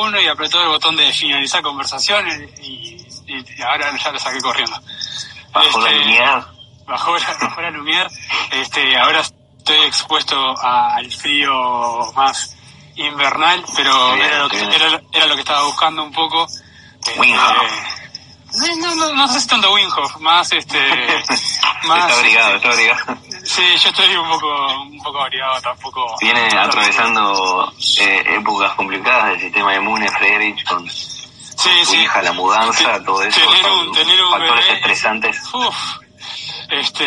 uno y apretó el botón de finalizar conversación y, y ahora ya lo saqué corriendo. Bajo la Este, Lumière. Bajó la, bajó la Lumière. Este, ahora estoy expuesto al frío más invernal, pero Bien, era, lo que, era, era lo que estaba buscando un poco. Este. No, no, no, no sé si tanto Winghoff, más este, más, está abrigado, está abrigado. Sí, yo estoy un poco, un poco abrigado, tampoco. Viene atravesando eh, épocas complicadas del sistema inmune, Friedrich, con Sí, su sí. hija, la mudanza, todo eso. tener un- tener un factores bebé- estresantes. Uf, este,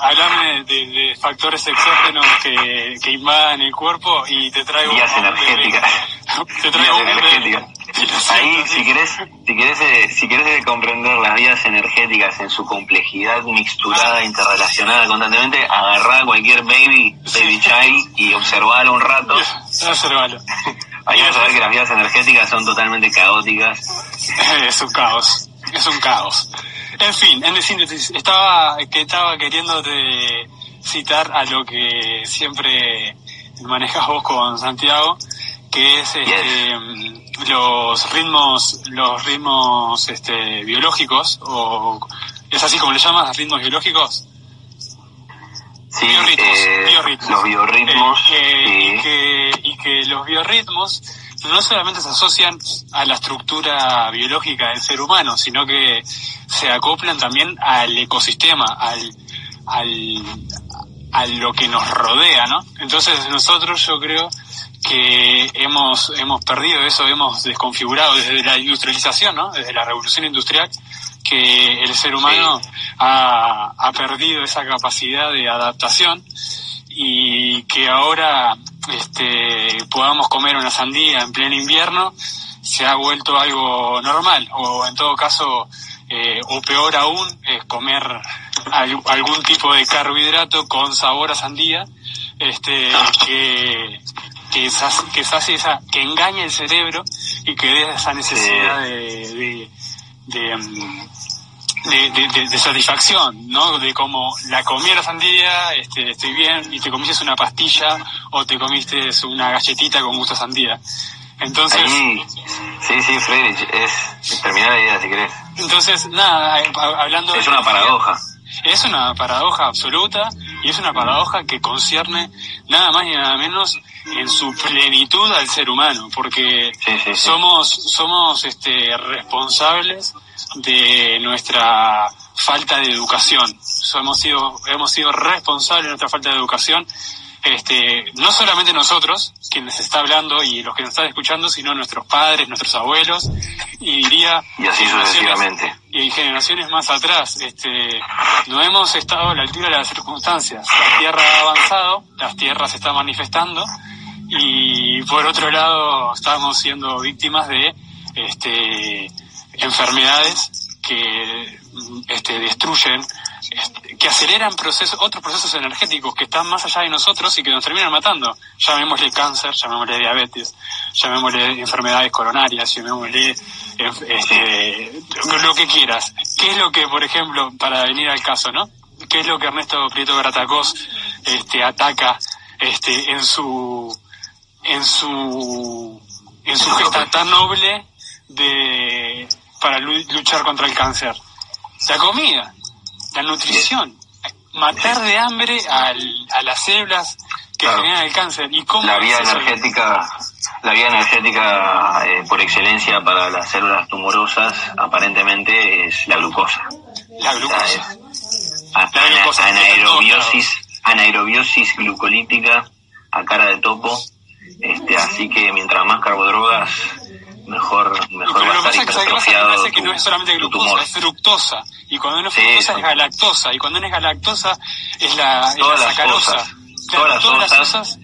hablame de, de factores exógenos que, que invadan el cuerpo y te traigo Vías energéticas. Te traigo un. Siento, Ahí, si querés, si querés, eh, si querés eh, comprender las vías energéticas en su complejidad mixturada, Ah. interrelacionada constantemente, agarrá cualquier baby, baby child y observalo un rato. Observalo. Ahí vas a ver que las vías energéticas son totalmente caóticas. Es un caos, es un caos. En fin, en síntesis, estaba, que estaba queriéndote citar a lo que siempre manejas vos con Santiago, que es este, los ritmos, los ritmos este, biológicos, o es así como le llamas, ritmos biológicos, Sí, biorritmos, eh, biorritmos. los biorritmos. Eh, eh, y, que, y que los biorritmos no solamente se asocian a la estructura biológica del ser humano, sino que se acoplan también al ecosistema, al, al, a lo que nos rodea, ¿no? Entonces nosotros yo creo que hemos, hemos perdido eso, hemos desconfigurado desde la industrialización, ¿no? Desde la revolución industrial, que el ser humano ha, ha perdido esa capacidad de adaptación y que ahora este, podamos comer una sandía en pleno invierno se ha vuelto algo normal. O en todo caso eh, o peor aún es comer al- algún tipo de carbohidrato con sabor a sandía este que que, sas- que sacie esa que engaña el cerebro y que dé esa necesidad de, de, de, mm, de, de- satisfacción, ¿no? De como la comí la sandía, este, estoy bien, y te comiste una pastilla o te comiste una galletita con gusto a sandía. Entonces, Ahí, sí, sí, Friedrich, es terminar la idea si querés. entonces nada, ha- hablando Es de- una paradoja. Es una paradoja absoluta y es una paradoja que concierne nada más y nada menos en su plenitud al ser humano, porque Sí, sí, sí. somos somos este responsables de nuestra falta de educación. Hemos sido hemos sido responsables de nuestra falta de educación. Este, no solamente nosotros, quienes está hablando y los que nos están escuchando, sino nuestros padres, nuestros abuelos, y diría Y así sucesivamente. y generaciones más atrás, este, no hemos estado a la altura de las circunstancias. La Tierra ha avanzado, las tierras se están manifestando y por otro lado estamos siendo víctimas de este, enfermedades que este, destruyen, este, que aceleran procesos, otros procesos energéticos que están más allá de nosotros y que nos terminan matando. Llamémosle cáncer, llamémosle diabetes, llamémosle enfermedades coronarias, llamémosle este, lo que quieras. ¿Qué es lo que, por ejemplo, para venir al caso, ¿no? ¿Qué es lo que Ernesto Prieto Gratacós este, ataca este, en su en su en su gesta tan noble de para lu- luchar contra el cáncer? La comida, la nutrición, matar de hambre al- a las células que Claro. generan el cáncer. ¿Y cómo La vía energética, la vía energética eh, por excelencia para las células tumorosas aparentemente es la glucosa. La O sea, glucosa. es La ana- glucosa anaerobiosis, anaerobiosis glucolítica a cara de topo. Este, así que mientras más carbodrogas, mejor, mejor Pero va a que estar es que, hipertrofiado que tu- no es solamente glucosa, es fructosa. Y cuando no es fructosa sí. es galactosa. Y cuando no es galactosa es la, es Todas la las sacarosa. cosas. Claro, Todas las todas las cosas. cosas.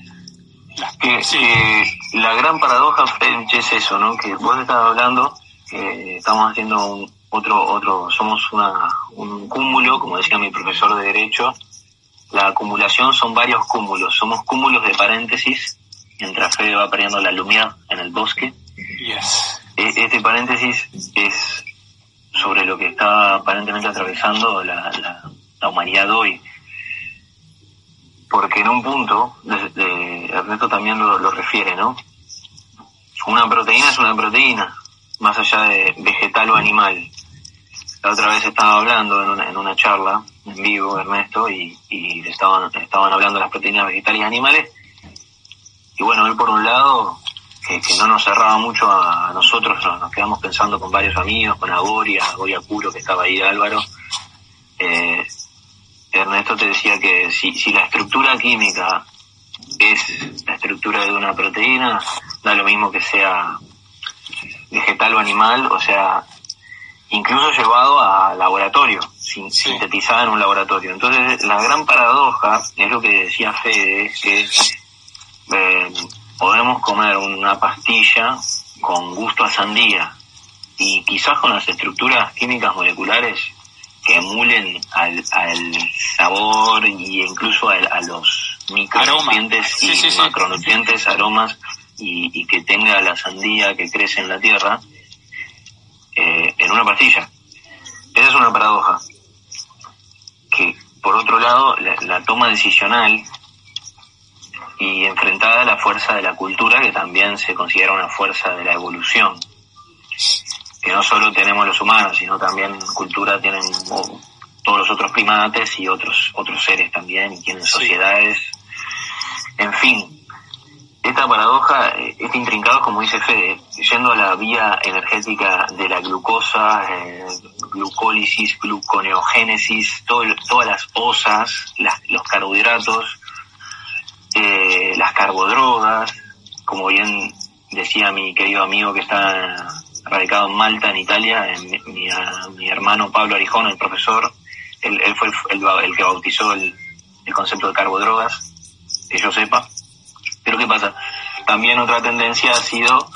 las- que, sí. que la gran paradoja es eso, ¿no? Que vos estás hablando, que estamos haciendo un, otro, otro, somos una, un cúmulo, como decía mi profesor de Derecho, la acumulación son varios cúmulos, somos cúmulos de paréntesis, mientras Fede va perdiendo la lumia en el bosque. Yes. E- Este paréntesis es sobre lo que está aparentemente atravesando la, la, humanidad hoy. Porque en un punto, de, Ernesto también lo, lo refiere, ¿no? Una proteína es una proteína, más allá de vegetal o animal. La otra vez estaba hablando en una, en una charla en vivo, Ernesto, y, y estaban, estaban hablando de las proteínas vegetales y animales. Y bueno, él por un lado, que, no nos cerraba mucho a, nosotros, nos, quedamos pensando con varios amigos, con Agoria, Agoria Puro, que estaba ahí, Álvaro. Eh, Ernesto te decía que si, si la estructura química es la estructura de una proteína, da lo mismo que sea vegetal o animal, o sea, incluso llevado a laboratorio, sintetizada en un laboratorio. Entonces, la gran paradoja, es lo que decía Fede, es que eh, podemos comer una pastilla con gusto a sandía y quizás con las estructuras químicas moleculares que emulen al, sabor e incluso a, los micronutrientes y macronutrientes, aromas y, que tenga la sandía que crece en la tierra eh, en una pastilla. Esa es una paradoja. Que por otro lado, la, toma decisional y enfrentada a la fuerza de la cultura, que también se considera una fuerza de la evolución. Que no solo tenemos los humanos, sino también cultura tienen todos los otros primates y otros, otros seres también, y tienen sociedades. En fin, esta paradoja, este intrincado, como dice Fede, yendo a la vía energética de la glucosa, eh, glucólisis, gluconeogénesis, todas las osas, los carbohidratos, eh, las carbodrogas, como bien decía mi querido amigo que está radicado en Malta, en Italia, mi, hermano Pablo Arijón, el profesor, él, fue el, que bautizó el, el concepto de carbodrogas, que yo sepa pero ¿qué pasa? También otra tendencia ha sido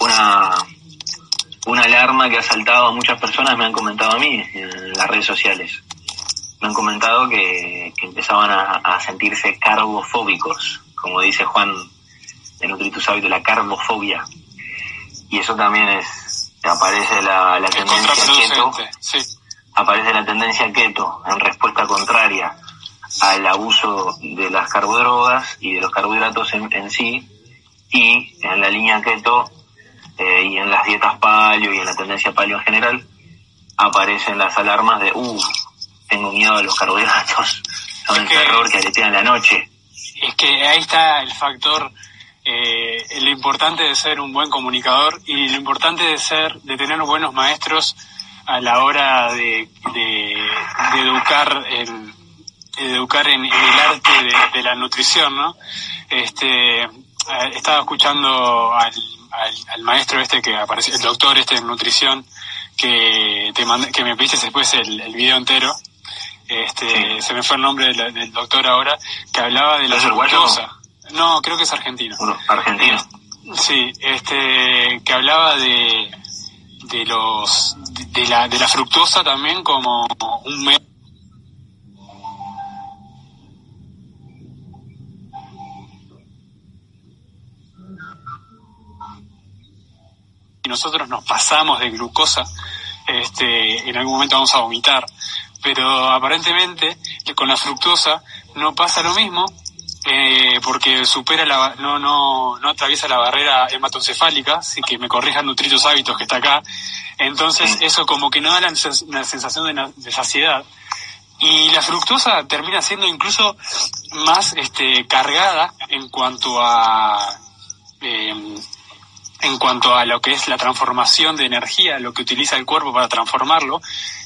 una, una alarma que ha saltado a muchas personas, me han comentado a mí en las redes sociales. Me han comentado que, empezaban a, sentirse carbofóbicos, como dice Juan de Nutritus Hábitos, la carbofobia. Y eso también es, aparece la, la tendencia keto, aparece la tendencia keto en respuesta contraria al abuso de las carbodrogas y de los carbohidratos en, sí y en la línea keto eh, y en las dietas paleo y en la tendencia paleo en general aparecen las alarmas de uh tengo miedo a los carbohidratos son el terror que aletean la noche es que ahí está el factor eh, lo importante de ser un buen comunicador y lo importante de ser de tener buenos maestros a la hora de, de, de educar el, educar en, el arte de, la nutrición, ¿no? Este, eh, estaba escuchando al, al, maestro este que apareció, el doctor este de nutrición, que te que me pediste después el, el video entero. Este, se me fue el nombre del, doctor ahora, que hablaba de la fructosa. No, creo que es argentino. argentino. Sí, este, que hablaba de, de los, de, la, de la fructosa también como un medio nosotros nos pasamos de glucosa, este, en algún momento vamos a vomitar. Pero aparentemente con la fructosa no pasa lo mismo, eh, porque supera la, no, no, no atraviesa la barrera hematoencefálica, así que me corrijan nutritos hábitos que está acá. Entonces eso como que no da la, sensación de, saciedad. Y la fructosa termina siendo incluso más este, cargada en cuanto a eh, en cuanto a lo que es la transformación de energía, lo que utiliza el cuerpo para transformarlo,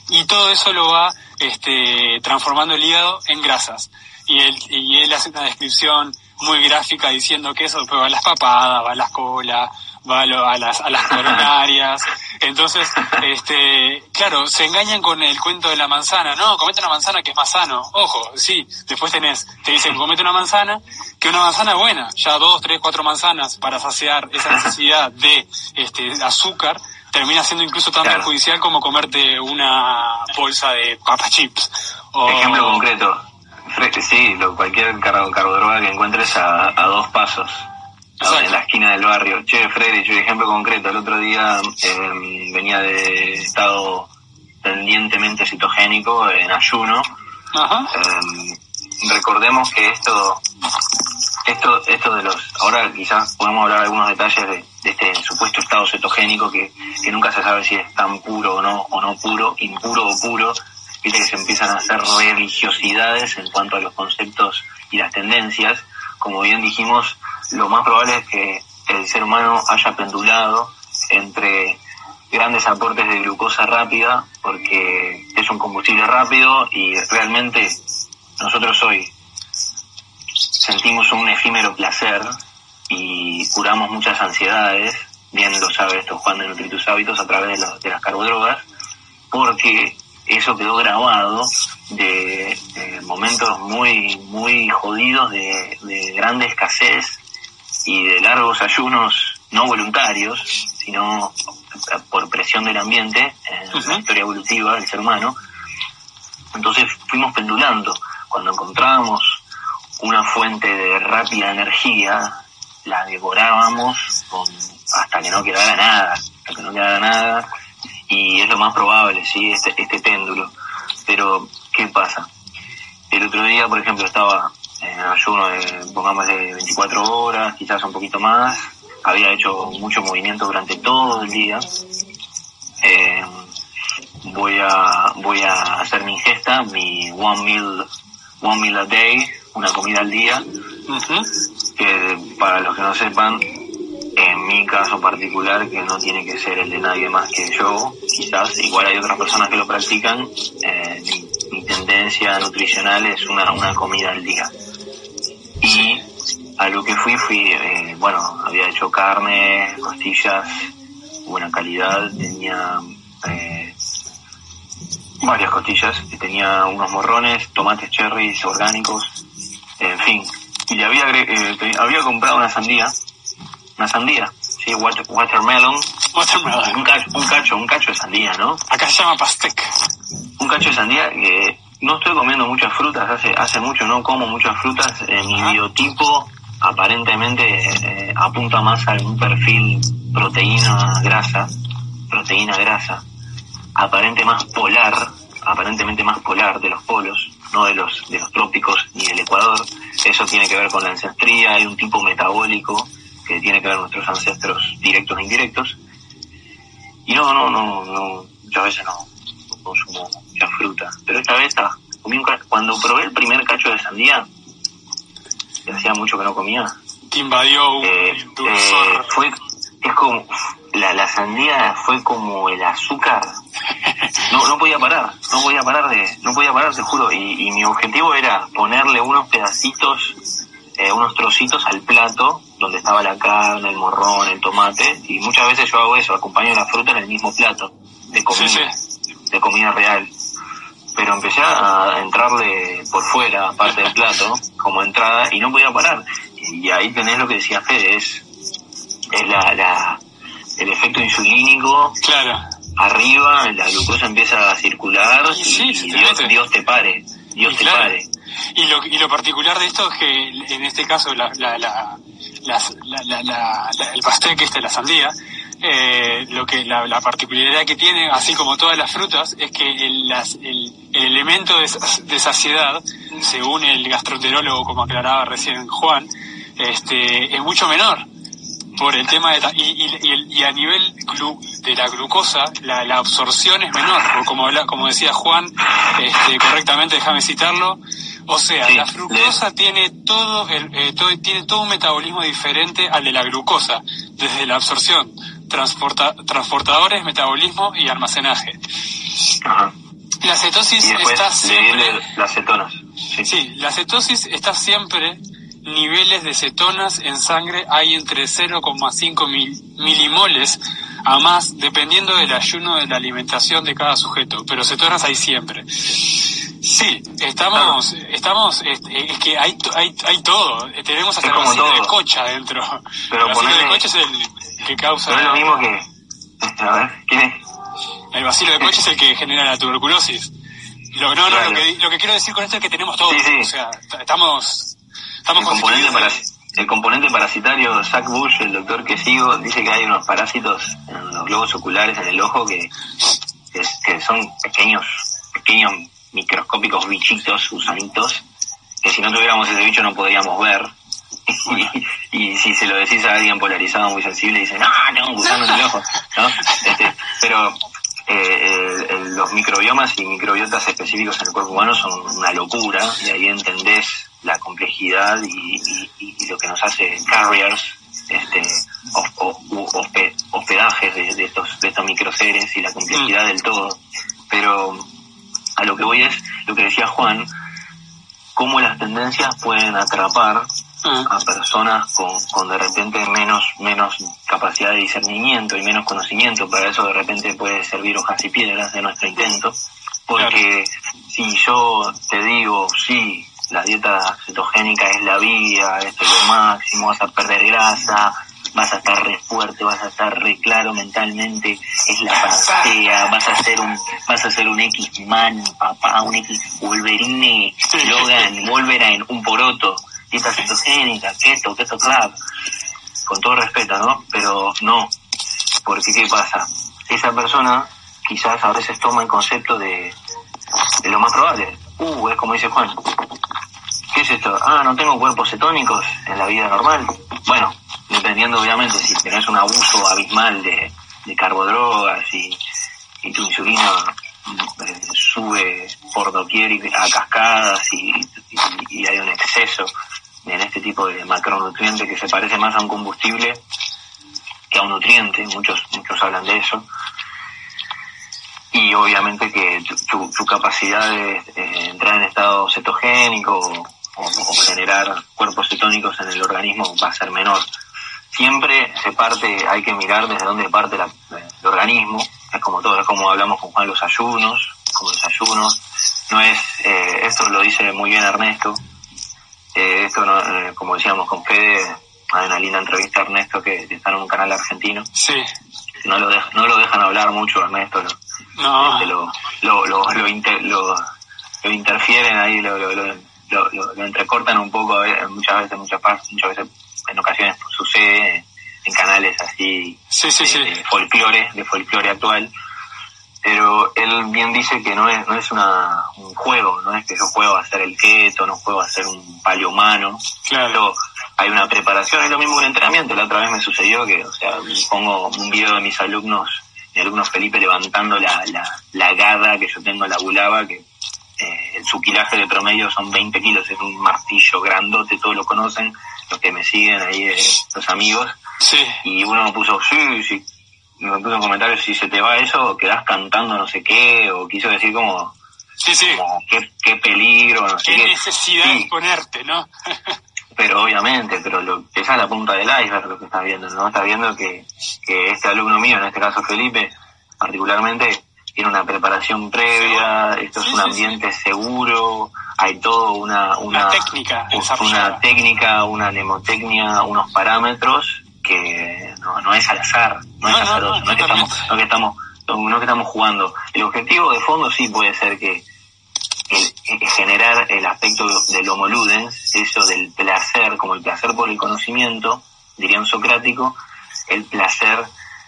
y todo eso lo va este, transformando el hígado en grasas. Y él, y él hace una descripción muy gráfica diciendo que eso después va a las papadas, va a las colas, va a, las, a las coronarias. Entonces, este, claro, se engañan con el cuento de la manzana. No, comete una manzana que es más sano. Ojo, sí, después tenés, te dicen comete una manzana, que una manzana es buena. Ya dos, tres, cuatro manzanas para saciar esa necesidad de este, azúcar termina siendo incluso tan perjudicial como comerte una bolsa de papas chips. Ejemplo concreto. Sí, lo, cualquier carbo, que encuentres a, a dos pasos en la esquina del barrio. Che, Freddy, yo ejemplo concreto, el otro día em, venía de estado tendientemente cetogénico en ayuno. Em, recordemos que esto, esto, esto de los, ahora quizás podemos hablar de algunos detalles de, este supuesto estado cetogénico que, que nunca se sabe si es tan puro o no, o no puro, impuro o puro, viste que se empiezan a hacer religiosidades en cuanto a los conceptos y las tendencias. Como bien dijimos, lo más probable es que el ser humano haya pendulado entre grandes aportes de glucosa rápida porque es un combustible rápido y realmente nosotros hoy sentimos un efímero placer y curamos muchas ansiedades, bien lo sabe esto Juan de Nutritus Hábitos a través de, de las carbodrogas, porque eso quedó grabado de, momentos muy, muy jodidos de, de grande escasez y de largos ayunos no voluntarios, sino por presión del ambiente, en la historia evolutiva del ser humano. Entonces fuimos pendulando. Cuando encontrábamos una fuente de rápida energía, la devorábamos con, hasta que no quedara nada, hasta que no quedara nada, y es lo más probable, sí, este, este péndulo. Pero, ¿qué pasa? El otro día, por ejemplo, estaba en ayuno de, pongamos, de 24 horas, quizás un poquito más, había hecho mucho movimiento durante todo el día. Eh, voy a voy a hacer mi ingesta, mi one meal one meal a day, una comida al día, que para los que no sepan, en mi caso particular, que no tiene que ser el de nadie más que yo, quizás, igual hay otras personas que lo practican, eh, mi, tendencia nutricional es una, una comida al día. Y a lo que fui, fui, eh, bueno, había hecho carne, costillas, buena calidad, tenía eh, varias costillas, tenía unos morrones, tomates cherries orgánicos, en fin. Y le había, eh, había comprado una sandía, una sandía, sí, watermelon. Watermelon. Un cacho, un cacho, un cacho de sandía, ¿no? Acá se llama pastec. Un cacho de sandía que no estoy comiendo muchas frutas, hace, hace mucho no como muchas frutas, en mi biotipo aparentemente eh, apunta más a un perfil proteína grasa, proteína grasa, aparente más polar, aparentemente más polar de los polos, no de los de los trópicos ni del Ecuador. Eso tiene que ver con la ancestría, hay un tipo metabólico que tiene que ver con nuestros ancestros directos e indirectos. Y no, no, no, no muchas veces no, consumo fruta. Pero esta vez, ah, cuando probé el primer cacho de sandía, que hacía mucho que no comía. Te invadió un eh, eh, fue, es como, la, la sandía fue como el azúcar. No, no podía parar, no podía parar de, no podía parar, te juro. Y, mi objetivo era ponerle unos pedacitos, eh, unos trocitos al plato donde estaba la carne, el morrón, el tomate. Y muchas veces yo hago eso, acompaño la fruta en el mismo plato de comida, de comida real pero empecé a entrarle por fuera, aparte del plato, como entrada, y no podía parar. Y ahí tenés lo que decía Fede, es, es la, la, el efecto insulínico. Claro. Arriba, la glucosa empieza a circular y, Dios, Dios, te pare. Dios te pare. Y lo, y lo particular de esto es que en este caso la, la, la, la el pastel que es la sandía, eh, lo que la, la, particularidad que tiene, así como todas las frutas, es que el, las, el, el elemento de, de, saciedad, según el gastroenterólogo, como aclaraba recién Juan, este, es mucho menor por el tema de y, y, y, a nivel de la glucosa la, la absorción es menor como como decía Juan este, correctamente déjame citarlo o sea la fructosa tiene todo el eh, todo, tiene todo un metabolismo diferente al de la glucosa desde la absorción transporta, transportadores, metabolismo y almacenaje. La cetosis está siempre... Las cetonas. Sí. la cetosis está siempre niveles de cetonas en sangre hay entre 0,5 mil, milimoles a más dependiendo del ayuno de la alimentación de cada sujeto, pero cetonas hay siempre. Sí, estamos, estamos, es, que hay, hay, hay todo, tenemos hasta el vasito de cocha adentro. Pero el vasito de cocha es el que causa... Pero es lo mismo que... A ver, ¿quién es? El vacilo de coche es el que genera la tuberculosis. Lo, no, no, lo que, lo que quiero decir con esto es que tenemos todo. O sea, estamos, estamos el componente, el componente parasitario, Zach Bush, el doctor que sigo, dice que hay unos parásitos en los globos oculares en el ojo que que, son pequeños, pequeños microscópicos bichitos, gusanitos, que si no tuviéramos ese bicho no podríamos ver. Y, si se lo decís a alguien polarizado muy sensible, dice, no, tengo gusano en el ojo. ¿no? Este, pero eh, los microbiomas y microbiotas específicos en el cuerpo humano son una locura y ahí entendés la complejidad y, lo que nos hace carriers, este, hospedajes de, estos, de estos microseres y la complejidad mm. del todo. Pero a lo que voy es lo que decía Juan, cómo las tendencias pueden atrapar. A personas con, con de repente menos, menos capacidad de discernimiento y menos conocimiento. Para eso de repente puede servir hojas y piedras de nuestro intento. Porque si yo te digo, sí, la dieta cetogénica es la vía, esto es lo máximo, vas a perder grasa, vas a estar re fuerte, vas a estar re claro mentalmente, es la panacea, vas a ser un, vas a ser un X-Man, papá, un X Wolverine, Logan, Wolverine, un poroto, dieta cetogénica, keto, keto club, con todo respeto, ¿no? Pero no, porque ¿qué pasa? Esa persona quizás a veces toma el concepto de, lo más probable. Uh, es como dice Juan. ¿Qué es esto? Ah, no tengo cuerpos cetónicos en la vida normal. Bueno, dependiendo obviamente si tenés un abuso abismal de, carbodrogas y, tu insulina eh, sube por doquier a cascadas y, hay un exceso en este tipo de macronutrientes que se parece más a un combustible que a un nutriente, muchos, muchos hablan de eso. Y obviamente que tu, tu, capacidad de entrar en estado cetogénico o, generar cuerpos cetónicos en el organismo va a ser menor. Siempre se parte, hay que mirar desde dónde parte el organismo, es como todo, es como hablamos con Juan los ayunos, como los ayunos, no es, eh, esto lo dice muy bien Ernesto, eh, esto no, eh, como decíamos con Fede, hay una linda entrevista a Ernesto que, está en un canal argentino, sí. no lo, no lo dejan hablar mucho Ernesto, no. Este, lo, lo, lo, lo, interfieren ahí, lo, lo, lo, entrecortan un poco muchas veces, muchas, muchas veces en ocasiones sucede en canales así de, folclore, de folclore actual, pero él bien dice que no es, no es una, un juego, no es que yo juego a hacer el keto, no juego a hacer un palio humano, claro. hay una preparación, es lo mismo que un entrenamiento, la otra vez me sucedió que, o sea, pongo un video de mis alumnos, mi alumno Felipe levantando la, la, la gada que yo tengo en la bulaba, que eh, su kilaje de promedio son 20 kilos, es un martillo grandote, todos lo conocen, los que me siguen ahí, eh, los amigos. Sí. Y uno me puso, sí, sí, me puso un comentario, si se te va eso, quedás cantando no sé qué, o quiso decir como, sí, sí. como qué, qué peligro, no sé qué. necesidad de ponerte, ¿no? pero obviamente, pero lo, esa es la punta del iceberg lo que estás viendo, ¿no? Estás viendo que, que este alumno mío, en este caso Felipe, particularmente, tiene una preparación previa, esto es un ambiente seguro, hay todo una, una, técnica, una técnica, una mnemotecnia, unos parámetros que no, no es al azar, no, es azaroso, no, es que estamos, no que estamos, no que estamos jugando. El objetivo de fondo sí puede ser que el, generar el aspecto del homo ludens, eso del placer, como el placer por el conocimiento, diría un socrático, el placer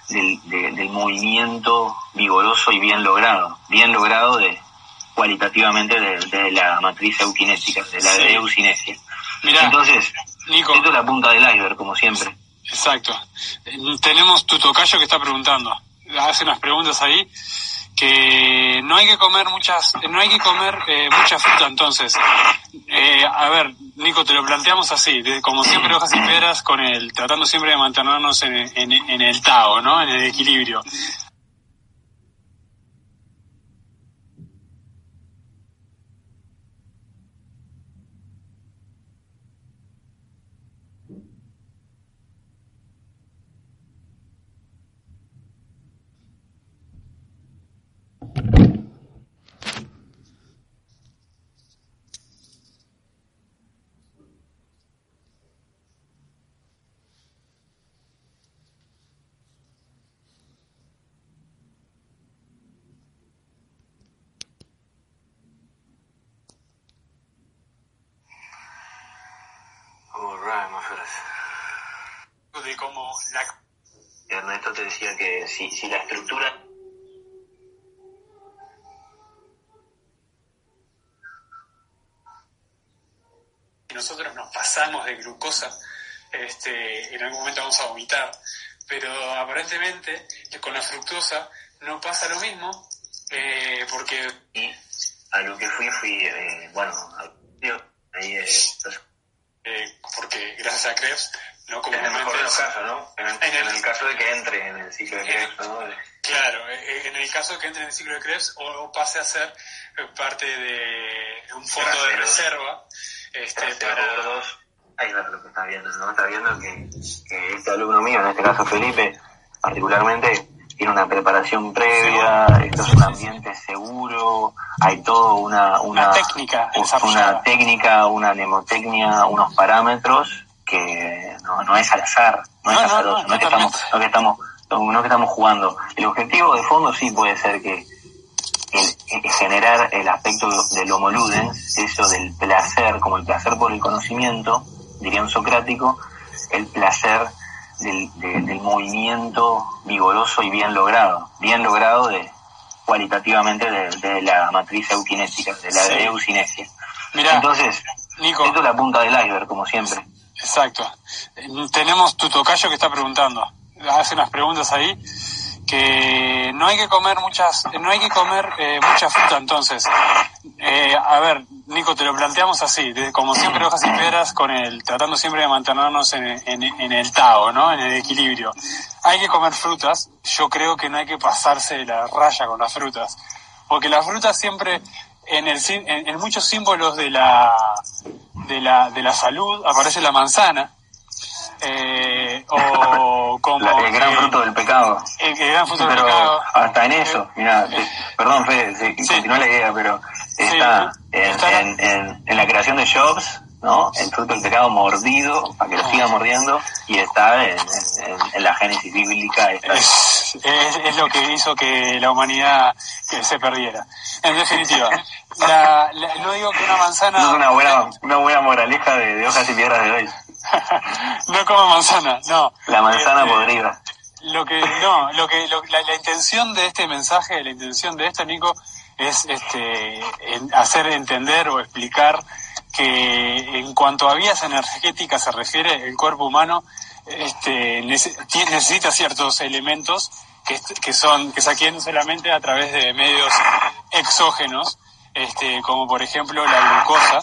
del, del movimiento vigoroso y bien logrado, bien logrado de cualitativamente de, la matriz eukinética, de la eucinesia. Entonces, Nico, esto es la punta del iceberg, como siempre. Exacto. Tenemos tu tocayo que está preguntando, hace unas preguntas ahí que no hay que comer muchas, no hay que comer eh, mucha fruta entonces. Eh, a ver, Nico, te lo planteamos así, como siempre hojas y peras, con el, tratando siempre de mantenernos en, en, en el Tao, ¿no? En el equilibrio. De cómo la... Ernesto te decía que si, si la estructura nosotros nos pasamos de glucosa, este, en algún momento vamos a vomitar. Pero aparentemente con la fructosa no pasa lo mismo, eh, porque... Y a lo que fui, fui, eh, bueno, ahí, eh, eh, porque gracias a Krebs, no como en el mejor de los casos, ¿no? En el, caso de que entre en el ciclo de Krebs, ¿no? Claro, en el caso de que entre en el ciclo de Krebs o, pase a ser parte de un fondo de reserva. Este, para... Dos. Ahí va lo que está viendo, ¿no? Está viendo que, que este alumno mío, en este caso Felipe, particularmente, tiene una preparación previa, esto es un ambiente seguro, hay todo una, una, técnica, una técnica, una mnemotecnia, unos parámetros que no, no es al azar, no, es azaroso, no, es que estamos, no que estamos, no que estamos jugando. El objetivo de fondo sí puede ser que generar el aspecto del homo ludens, eso del placer, como el placer por el conocimiento, diría un socrático, el placer del, del movimiento vigoroso y bien logrado, bien logrado de cualitativamente de, la matriz eukinética, de la sí. eucinesia. Entonces, Nico, esto es la punta del iceberg, como siempre. Exacto. Tenemos tu tocayo que está preguntando. Hace unas preguntas ahí que no hay que comer muchas, no hay que comer eh, mucha fruta entonces. Eh, a ver, Nico, te lo planteamos así, como siempre hojas y piedras, con el, tratando siempre de mantenernos en, en, el Tao, ¿no? En el equilibrio. Hay que comer frutas, yo creo que no hay que pasarse la raya con las frutas, porque las frutas siempre, en, el, en, en muchos símbolos de la, de la, de la salud aparece la manzana, eh, o como el gran fruto del pecado. El, gran fruto del pecado. Hasta en eso, mira, eh, perdón Fede, sí, continúa la idea, pero está, en, en, en, la creación de Jobs, ¿no? El fruto del pecado mordido, para que lo siga mordiendo, y está en, la génesis bíblica. Es, es, lo que hizo que la humanidad se perdiera. En definitiva, la, no digo que una manzana... es una buena, una buena moraleja de, de hojas y piedras de hoy. no como manzana, no. La manzana este, podrida. Lo que, no, lo que, la, intención de este mensaje, la intención de esto, Nico, es este, hacer entender o explicar que en cuanto a vías energéticas se refiere, el cuerpo humano este, necesita ciertos elementos que, que son que se adquieren solamente a través de medios exógenos, este, como por ejemplo la glucosa,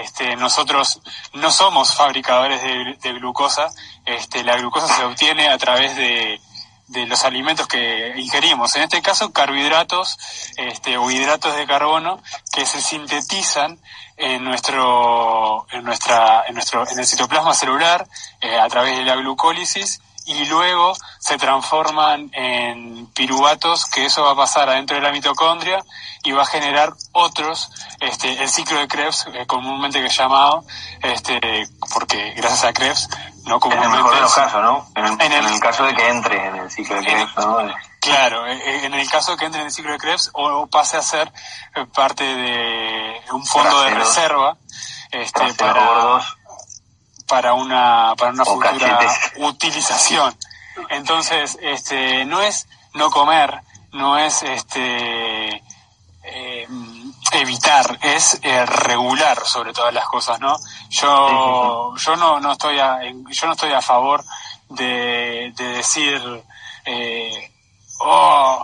este, nosotros no somos fabricadores de, glucosa, este, la glucosa se obtiene a través de, los alimentos que ingerimos, en este caso carbohidratos este, o hidratos de carbono que se sintetizan en nuestro, en nuestra, en nuestro, en el citoplasma celular eh, a través de la glucólisis y luego se transforman en piruvatos que eso va a pasar adentro de la mitocondria y va a generar otros, este, el ciclo de Krebs, eh, comúnmente que es llamado, este, porque gracias a Krebs, no comúnmente... En el mejor de los casos, ¿no? En el, caso de que entre en el ciclo de Krebs, ¿no? Claro, eh, eh, en el caso de que entre en el ciclo de Krebs o, pase a ser parte de un fondo de reserva, este, para para una, para una futura utilización. Entonces, este, no es no comer, no es este eh, evitar, es eh, regular sobre todas las cosas, ¿no? Yo, yo no, no estoy a, yo no estoy a favor de, de decir, eh, oh,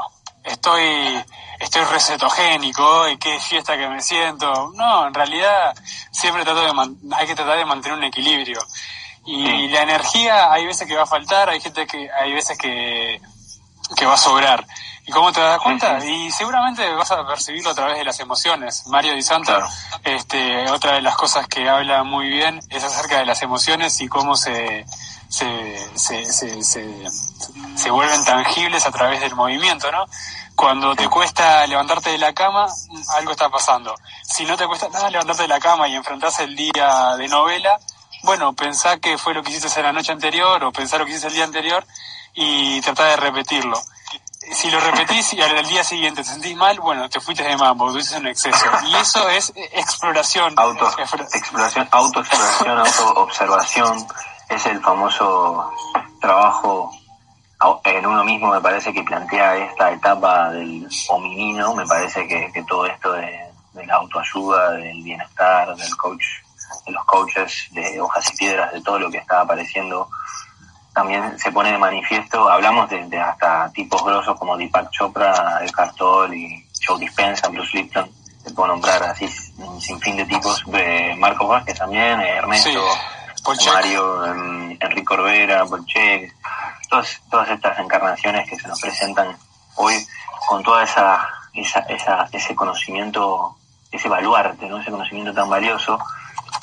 estoy estoy recetogénico y qué fiesta que me siento. No, en realidad siempre trato de hay que tratar de mantener un equilibrio. Y la energía hay veces que va a faltar, hay gente que hay veces que, que va a sobrar. ¿Y cómo te das cuenta? Y seguramente vas a percibirlo a través de las emociones. Mario Di Santo, este, otra de las cosas que habla muy bien es acerca de las emociones y cómo se, se, se, se, se, vuelven tangibles a través del movimiento, ¿no? cuando te cuesta levantarte de la cama, algo está pasando. Si no te cuesta nada levantarte de la cama y enfrentás el día de novela, bueno, pensá que fue lo que hiciste en la noche anterior o pensá lo que hiciste el día anterior y tratá de repetirlo. Si lo repetís y al día siguiente te sentís mal, bueno, te fuiste de mambo, tuviste un exceso. Y eso es exploración. Auto, exploración, autoexploración, autoobservación. Es el famoso trabajo en uno mismo me parece que plantea esta etapa del hominino, me parece que, todo esto de, la autoayuda, del bienestar, del coach los coaches de hojas y piedras, de todo lo que está apareciendo, también se pone de manifiesto, hablamos de, hasta tipos grosos como Deepak Chopra, El Cartol y Joe Dispenza, Bruce Lipton, se puedo nombrar así sin fin de tipos, de Marco Vázquez también, Ernesto, Mario, Enrique Corbera, Polchek, todas, todas estas encarnaciones que se nos presentan hoy con toda esa, esa, esa ese conocimiento, ese baluarte, ¿no? ese conocimiento tan valioso,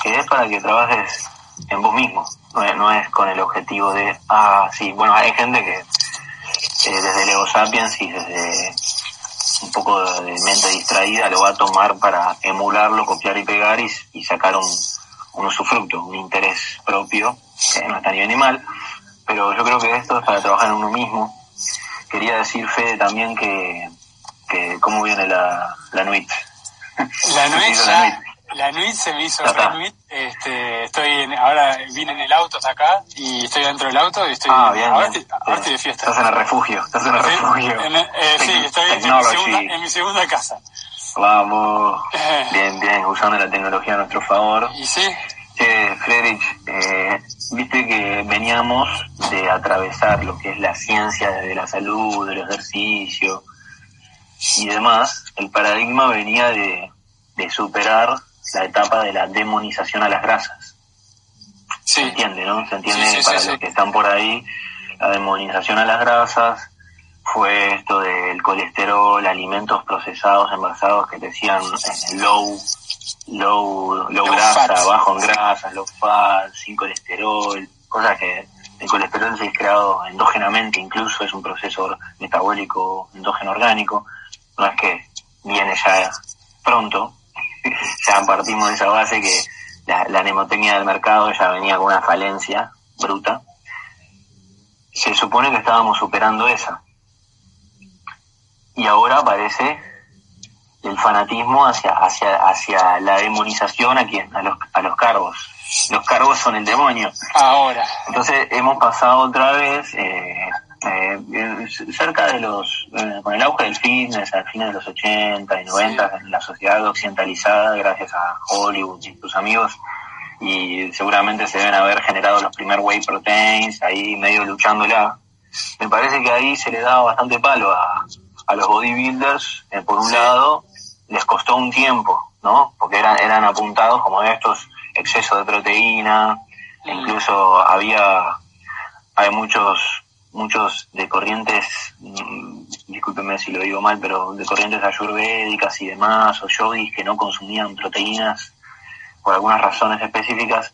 que es para que trabajes en vos mismo, no es, con el objetivo de, ah, sí, bueno, hay gente que eh, desde el Ego Sapiens y desde un poco de mente distraída lo va a tomar para emularlo, copiar y pegar y, sacar un, un usufructo, un interés propio, que no está ni bien ni mal, pero yo creo que esto es para trabajar en uno mismo. Quería decir, Fede, también que, que cómo viene la, la nuit. La nuit, la, nuit se me hizo la nuit. Este, estoy en, ahora vine en el auto hasta acá y estoy dentro del auto y estoy, ah, bien, ahora, Estoy, de fiesta. Estás en el refugio, estás en el refugio. Eh, sí, estoy en mi, segunda, en mi, segunda, casa. Vamos, eh. bien, bien, usando la tecnología a nuestro favor. Y sí. Che, Friedrich, eh, viste que veníamos de atravesar lo que es la ciencia de la salud, del ejercicio y demás. El paradigma venía de, de superar la etapa de la demonización a las grasas. Se entiende, ¿no? Se entiende para los que están por ahí, la demonización a las grasas fue esto del colesterol, alimentos procesados, envasados que decían eh, low, low, low, grasa, bajo en grasa, low fat, sin colesterol, cosas que el colesterol se ha creado endógenamente, incluso es un proceso metabólico endógeno orgánico, no es que viene ya pronto, ya partimos de esa base que la, la del mercado ya venía con una falencia bruta. Se supone que estábamos superando esa. Y ahora aparece el fanatismo hacia, hacia, hacia la demonización a quién, a los, a los cargos. Los cargos son el demonio. Ahora. Entonces hemos pasado otra vez eh, eh, cerca de los, eh, con el auge del fitness a fines de los 80 y 90 en la sociedad occidentalizada, gracias a Hollywood y sus amigos, y seguramente se deben haber generado los primer whey proteins, ahí medio luchándola. Me parece que ahí se le daba bastante palo a, a los bodybuilders, eh, por un lado, les costó un tiempo, ¿no? Porque eran, eran apuntados como estos excesos de proteína, mm. incluso había, hay muchos muchos de corrientes, mm, discúlpeme si lo digo mal, pero de corrientes ayurvédicas y demás, o yogis que no consumían proteínas por algunas razones específicas,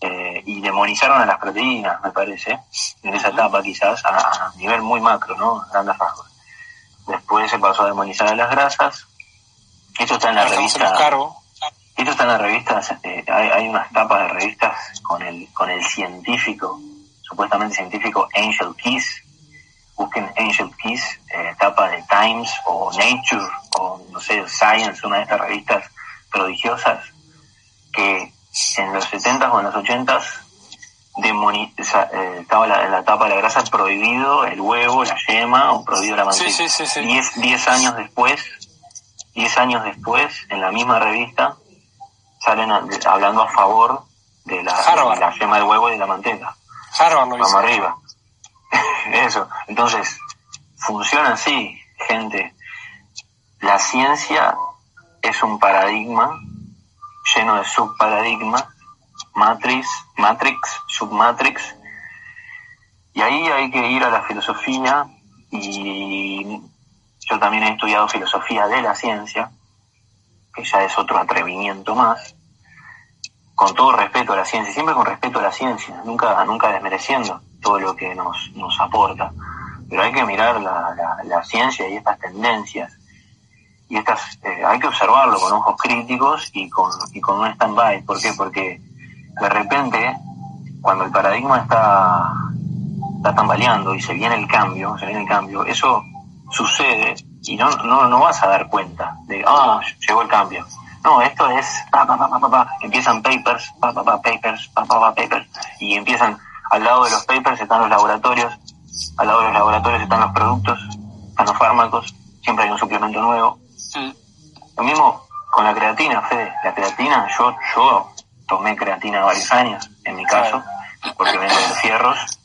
eh, y demonizaron a las proteínas, me parece, en esa etapa quizás, a, nivel muy macro, ¿no? Grandes rasgos. Después se pasó a demonizar a las grasas. Esto está en la revista. Esto está en la revista, eh, hay, hay unas tapas de revistas con el, con el científico supuestamente científico Angel Keys. Busquen Angel Keys, eh, etapa de Times o Nature o no sé, Science, una de estas revistas prodigiosas que en los 70s o en los 80s eh, estaba la, en la etapa de la grasa prohibido el huevo, la yema o prohibido la manteca. Sí, diez, años después, diez años después, en la misma revista, salen hablando a favor de la, de la yema del huevo y de la manteca. Vamos arriba. Eso. Entonces, funciona así, gente. La ciencia es un paradigma lleno de subparadigmas, matrix, matrix, submatrix, y ahí hay que ir a la filosofía y yo también he estudiado filosofía de la ciencia, que ya es otro atrevimiento más, con todo respeto a la ciencia, siempre con respeto a la ciencia, nunca, nunca desmereciendo todo lo que nos, nos aporta. Pero hay que mirar la, la, ciencia y estas tendencias. Y estas, eh, hay que observarlo con ojos críticos y con, y con un stand-by. ¿Por qué? Porque de repente, cuando el paradigma está, está tambaleando y se viene el cambio, se viene el cambio, eso sucede y no, no, no vas a dar cuenta de, ah, llegó el cambio no, esto es, pa, pa, pa, pa, pa, empiezan papers, pa, pa, pa, papers, pa, pa, pa, papers, y empiezan, al lado de los papers están los laboratorios, al lado de los laboratorios están los productos, están los fármacos, siempre hay un suplemento nuevo. Lo mismo con la creatina, Fede, la creatina, yo, yo tomé creatina varios años, en mi caso, porque vengo de fierros,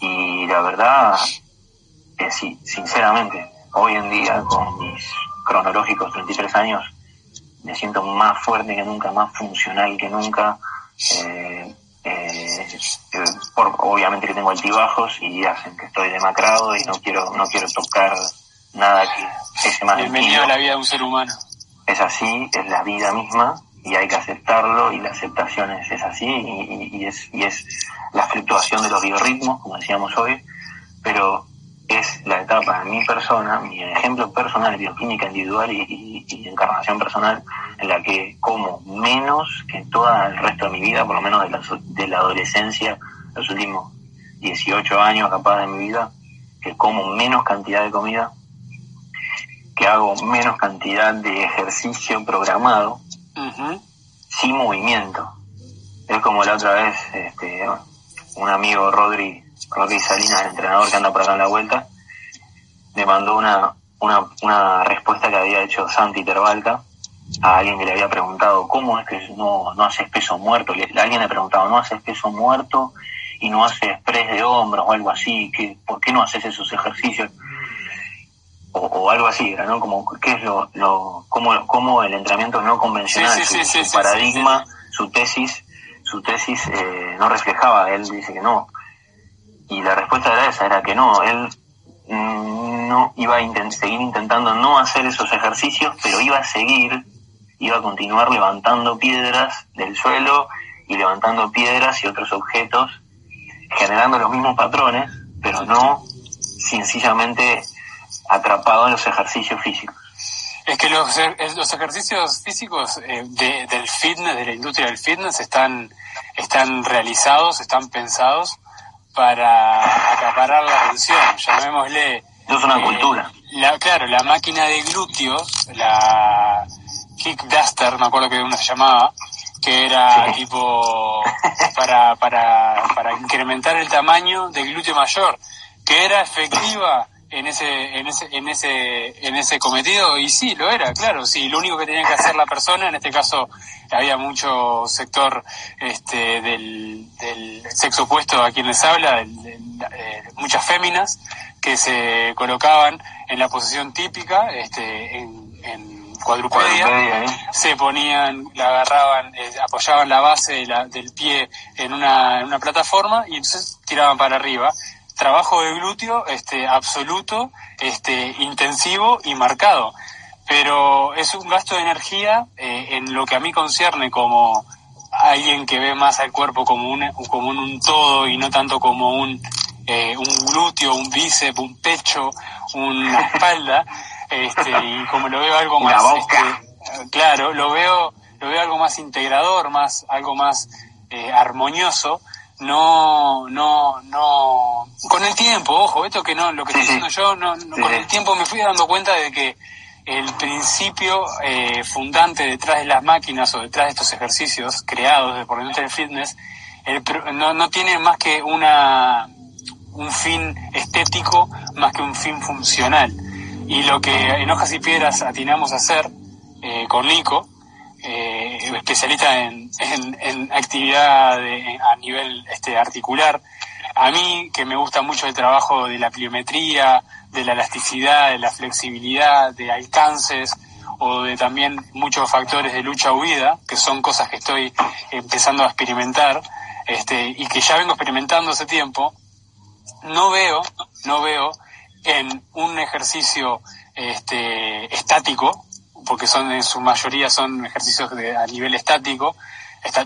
y la verdad, que sí, sinceramente, hoy en día, con mis cronológicos 33 años, me siento más fuerte que nunca, más funcional que nunca. Eh, eh, eh, por, obviamente que tengo altibajos y hacen que estoy demacrado y no quiero no quiero tocar nada que ese más Bienvenido a la vida de un ser humano. Es así, es la vida misma y hay que aceptarlo y la aceptación es, es así y, es, y es la fluctuación de los biorritmos, como decíamos hoy, pero es la etapa de mi persona, mi ejemplo personal de bioquímica individual y, y, encarnación personal, en la que como menos que todo el resto de mi vida, por lo menos de la, de la adolescencia, los últimos 18 años capaz de mi vida, que como menos cantidad de comida, que hago menos cantidad de ejercicio programado, sin movimiento. Es como la otra vez, este, un amigo Rodri Rodri Salinas, el entrenador que anda por acá en la vuelta, me mandó una, una, una respuesta que había hecho Santi Terbalca a alguien que le había preguntado, ¿cómo es que no, no haces peso muerto? Le, alguien le preguntaba, ¿no haces peso muerto y no haces press de hombros o algo así? ¿Qué, ¿Por qué no haces esos ejercicios? O, algo así, ¿no? Como, ¿qué es lo, lo cómo, cómo el entrenamiento no convencional, su, paradigma, su tesis, su tesis eh, no reflejaba, él dice que no, y la respuesta era esa, era que no, él mm, no iba a seguir intentando no hacer esos ejercicios, pero iba a seguir, iba a continuar levantando piedras del suelo y levantando piedras y otros objetos, generando los mismos patrones, pero no sencillamente atrapado en los ejercicios físicos. Es que los, los ejercicios físicos eh, del fitness, de la industria del fitness, están, están realizados, están pensados para acaparar la atención, llamémosle. es una eh, cultura. La, claro, la máquina de glúteos, la Kick Duster, me acuerdo que una se llamaba, que era tipo para, para, para incrementar el tamaño del glúteo mayor, que era efectiva en ese, en ese, en ese, en ese cometido, y sí, lo era, claro, sí, lo único que tenía que hacer la persona, en este caso había mucho sector este, del, del sexo opuesto a quien les habla, eh, muchas féminas que se colocaban en la posición típica, este, en, en cuadrupedia, se ponían, la agarraban, eh, apoyaban la base del pie en una, en una plataforma y entonces tiraban para arriba trabajo de glúteo este, absoluto, este, intensivo y marcado. Pero es un gasto de energía eh, en lo que a mí concierne como alguien que ve más al cuerpo como un, como un, todo y no tanto como un, eh, un glúteo, un bíceps, un pecho, una espalda. Este, y como lo veo algo más, este, claro, lo veo, lo veo algo más integrador, más, algo más eh, armonioso no, no, no, con el tiempo, ojo, esto que no, lo que estoy diciendo yo, no, con el tiempo me fui dando cuenta de que el principio eh, fundante detrás de las máquinas o detrás de estos ejercicios creados de por dentro del fitness no, no tiene más que una un fin estético más que un fin funcional. Y lo que en hojas y piedras atinamos a hacer eh, con Nico eh, especialista en, en, actividad a nivel este, articular. A mí, que me gusta mucho el trabajo de la pliometría, de la elasticidad, de la flexibilidad, de alcances o de también muchos factores de lucha-huida, que son cosas que estoy empezando a experimentar este, y que ya vengo experimentando hace tiempo, no veo, no veo en un ejercicio este, estático, porque son en su mayoría son ejercicios de, a nivel estático,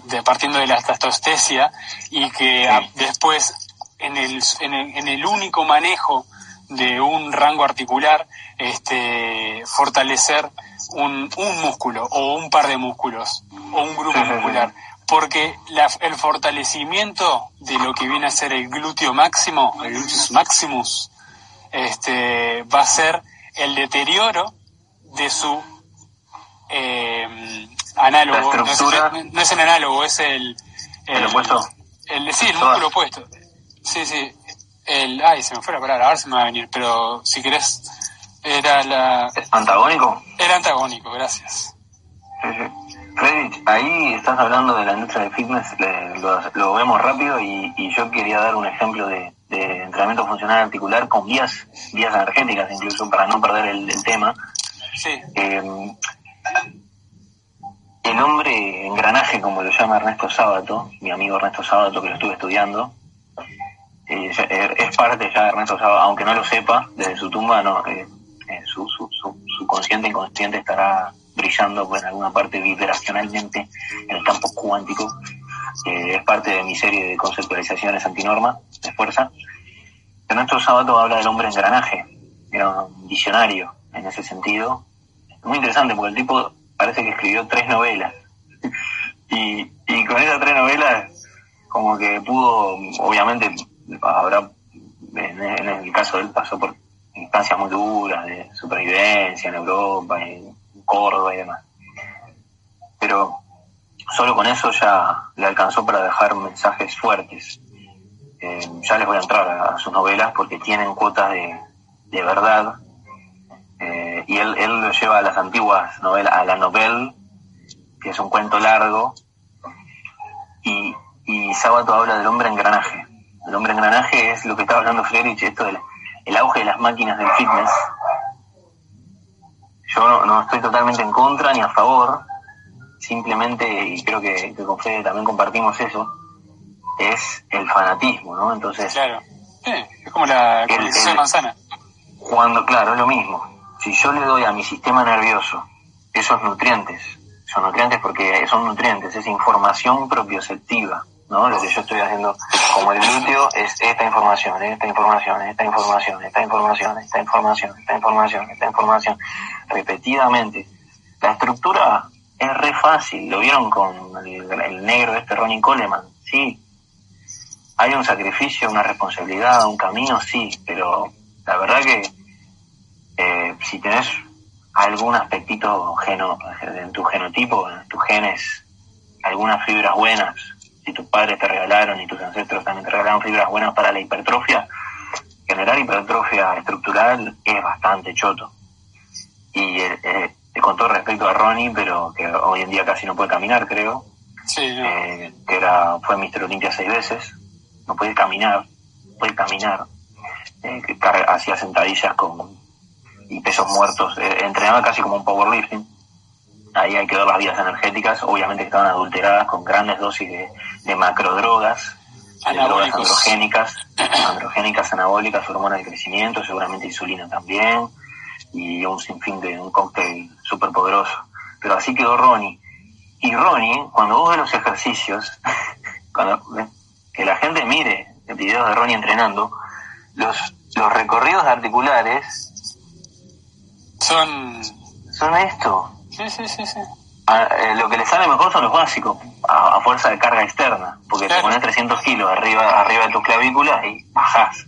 de, partiendo de la testostesia, y que después en el, en el, único manejo de un rango articular, este, fortalecer un, un músculo o un par de músculos o un grupo muscular. Porque el fortalecimiento de lo que viene a ser el glúteo máximo, el gluteus maximus, este, va a ser el deterioro de su eh, análogo. No es, no es, el análogo, es el. ¿El, opuesto? El, sí, el músculo opuesto. Sí, sí. El, ay, se me fue la palabra, a ver si me va a venir, pero si querés, era la. ¿Antagónico? Era antagónico, gracias. Freddy, ahí estás hablando de la industria del fitness, lo, vemos rápido y, yo quería dar un ejemplo de, entrenamiento funcional articular con vías, vías energéticas incluso para no perder el, tema. Sí. Eh, el hombre engranaje, como lo llama Ernesto Sábato, mi amigo Ernesto Sábato que lo estuve estudiando, eh, es parte ya de Ernesto Sábato, aunque no lo sepa, desde su tumba, no, eh, eh, su, su, su, consciente inconsciente estará brillando pues, en alguna parte vibracionalmente en el campo cuántico. es parte de mi serie de conceptualizaciones antinorma, de fuerza. Ernesto Sábato habla del hombre engranaje, era un visionario en ese sentido. Muy interesante porque el tipo parece que escribió tres novelas. y, y con esas tres novelas, como que pudo, obviamente, habrá, en, el caso de él pasó por instancias muy duras de supervivencia en Europa, en Córdoba y demás. Pero solo con eso ya le alcanzó para dejar mensajes fuertes. Eh, ya les voy a entrar a, sus novelas porque tienen cuotas de, de verdad eh, y él, él lo lleva a las antiguas novelas, a la novela, que es un cuento largo, y, y Sábato habla del hombre engranaje. El hombre engranaje es lo que estaba hablando Friedrich, esto del el auge de las máquinas del fitness. Yo no, estoy totalmente en contra ni a favor, simplemente, y creo que, con Fede también compartimos eso, es el fanatismo, ¿no? Entonces... Claro, es como la manzana. Cuando, claro, es lo mismo si yo le doy a mi sistema nervioso esos nutrientes, son nutrientes porque son nutrientes, es información propioceptiva, ¿no? Lo que yo estoy haciendo como el glúteo es esta información, esta información, esta información, esta información, esta información, esta información, esta información, repetidamente. La estructura es re fácil, lo vieron con el, el negro este Ronnie Coleman, sí. Hay un sacrificio, una responsabilidad, un camino, sí, pero la verdad que eh, si tenés algún aspectito geno, en tu genotipo, en tus genes, algunas fibras buenas, si tus padres te regalaron y tus ancestros también te regalaron fibras buenas para la hipertrofia, generar hipertrofia estructural es bastante choto. Y eh, eh con todo respecto a Ronnie, pero que hoy en día casi no puede caminar, creo, eh, que era fue Mister Olimpia seis veces, no puede caminar, puede caminar, eh, hacía sentadillas con y pesos muertos, eh, entrenaba casi como un powerlifting. Ahí hay que ver las vías energéticas, obviamente estaban adulteradas con grandes dosis de, de macrodrogas, de drogas androgénicas, androgénicas, anabólicas, hormonas de crecimiento, seguramente insulina también, y un sinfín de un cóctel súper poderoso. Pero así quedó Ronnie. Y Ronnie, cuando vos ves los ejercicios, cuando que la gente mire videos de Ronnie entrenando, los, los recorridos articulares son... Son esto. Sí, sí, sí, sí. Eh, lo que le sale mejor son los básicos, a, fuerza de carga externa, porque te pones 300 kilos arriba, arriba de tus clavículas y bajás.